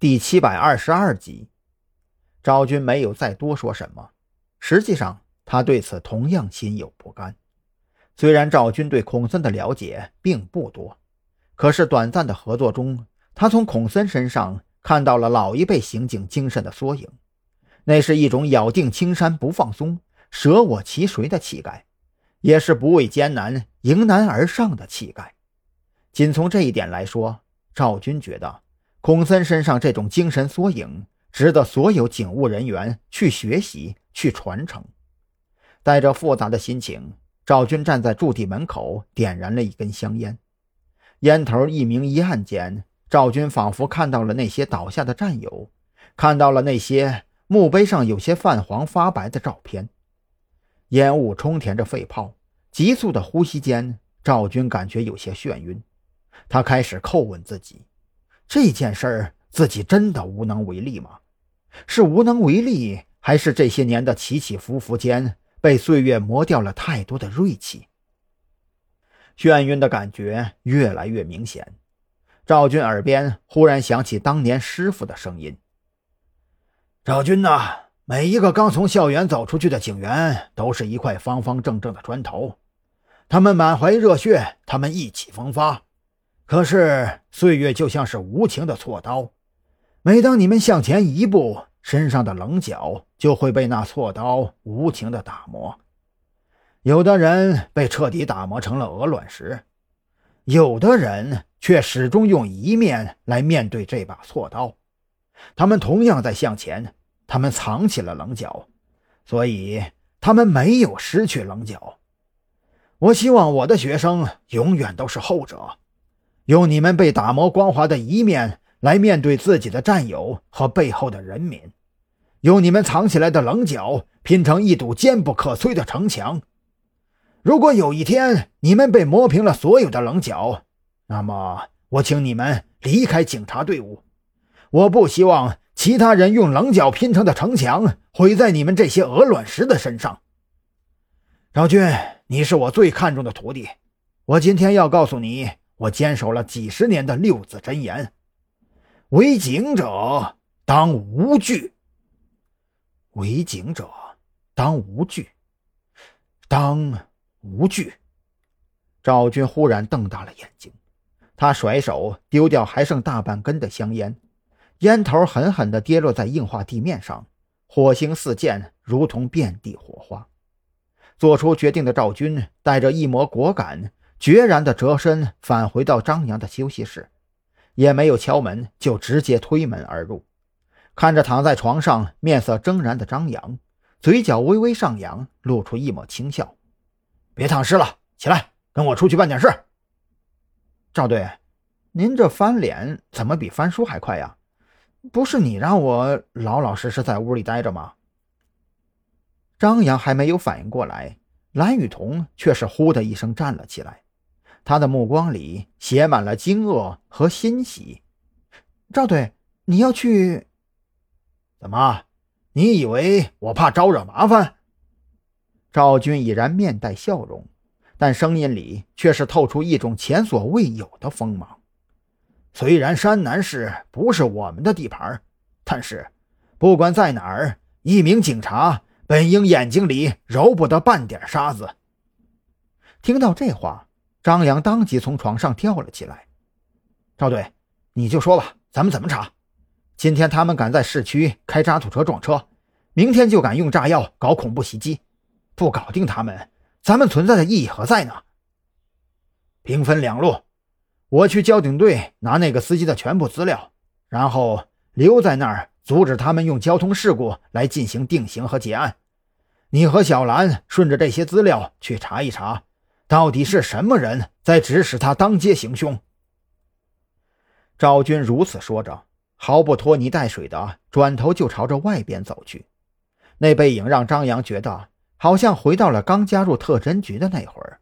第七百二十二集。赵军没有再多说什么，实际上他对此同样心有不甘。虽然赵军对孔森的了解并不多，可是短暂的合作中，他从孔森身上看到了老一辈刑警精神的缩影，那是一种咬定青山不放松、舍我其谁的气概，也是不畏艰难、迎难而上的气概。仅从这一点来说，赵军觉得孔森身上这种精神缩影，值得所有警务人员去学习、去传承。带着复杂的心情，赵军站在驻地门口，点燃了一根香烟。烟头一明一暗间，赵军仿佛看到了那些倒下的战友，看到了那些墓碑上有些泛黄发白的照片。烟雾充填着肺泡，急速的呼吸间，赵军感觉有些眩晕。他开始叩问自己：这件事儿，自己真的无能为力吗？是无能为力，还是这些年的起起伏伏间被岁月磨掉了太多的锐气？眩晕的感觉越来越明显。赵军耳边忽然响起当年师傅的声音：“赵军呐，每一个刚从校园走出去的警员，都是一块方方正正的砖头，他们满怀热血，他们意气风发。”可是岁月就像是无情的锉刀，每当你们向前一步，身上的棱角就会被那锉刀无情的打磨。有的人被彻底打磨成了鹅卵石，有的人却始终用一面来面对这把锉刀。他们同样在向前，他们藏起了棱角，所以他们没有失去棱角。我希望我的学生永远都是后者。用你们被打磨光滑的一面来面对自己的战友和背后的人民，用你们藏起来的棱角拼成一堵坚不可摧的城墙。如果有一天你们被磨平了所有的棱角，那么我请你们离开警察队伍。我不希望其他人用棱角拼成的城墙毁在你们这些鹅卵石的身上。赵军，你是我最看重的徒弟，我今天要告诉你。我坚守了几十年的六字真言：为警者当无惧。为警者当无惧，当无惧。赵军忽然瞪大了眼睛，他甩手丢掉还剩大半根的香烟，烟头狠狠地跌落在硬化地面上，火星四溅，如同遍地火花。做出决定的赵军带着一抹果敢。决然地折身返回到张扬的休息室，也没有敲门，就直接推门而入。看着躺在床上面色狰然的张扬，嘴角微微上扬，露出一抹轻笑：“别躺尸了，起来，跟我出去办点事。”赵队，您这翻脸怎么比翻书还快呀？不是你让我老老实实在屋里待着吗？张扬还没有反应过来，蓝雨桐却是呼的一声站了起来。他的目光里写满了惊愕和欣喜。赵队，你要去？怎么？你以为我怕招惹麻烦？赵军已然面带笑容，但声音里却是透出一种前所未有的锋芒。虽然山南市不是我们的地盘，但是不管在哪儿，一名警察本应眼睛里揉不得半点沙子。听到这话。张扬当即从床上跳了起来。赵队，你就说吧，咱们怎么查？今天他们敢在市区开渣土车撞车，明天就敢用炸药搞恐怖袭击，不搞定他们，咱们存在的意义何在呢？兵分两路，我去交警队拿那个司机的全部资料，然后留在那儿阻止他们用交通事故来进行定刑和结案。你和小兰顺着这些资料去查一查。到底是什么人在指使他当街行凶？赵军如此说着，毫不拖泥带水的转头就朝着外边走去。那背影让张扬觉得好像回到了刚加入特侦局的那会儿。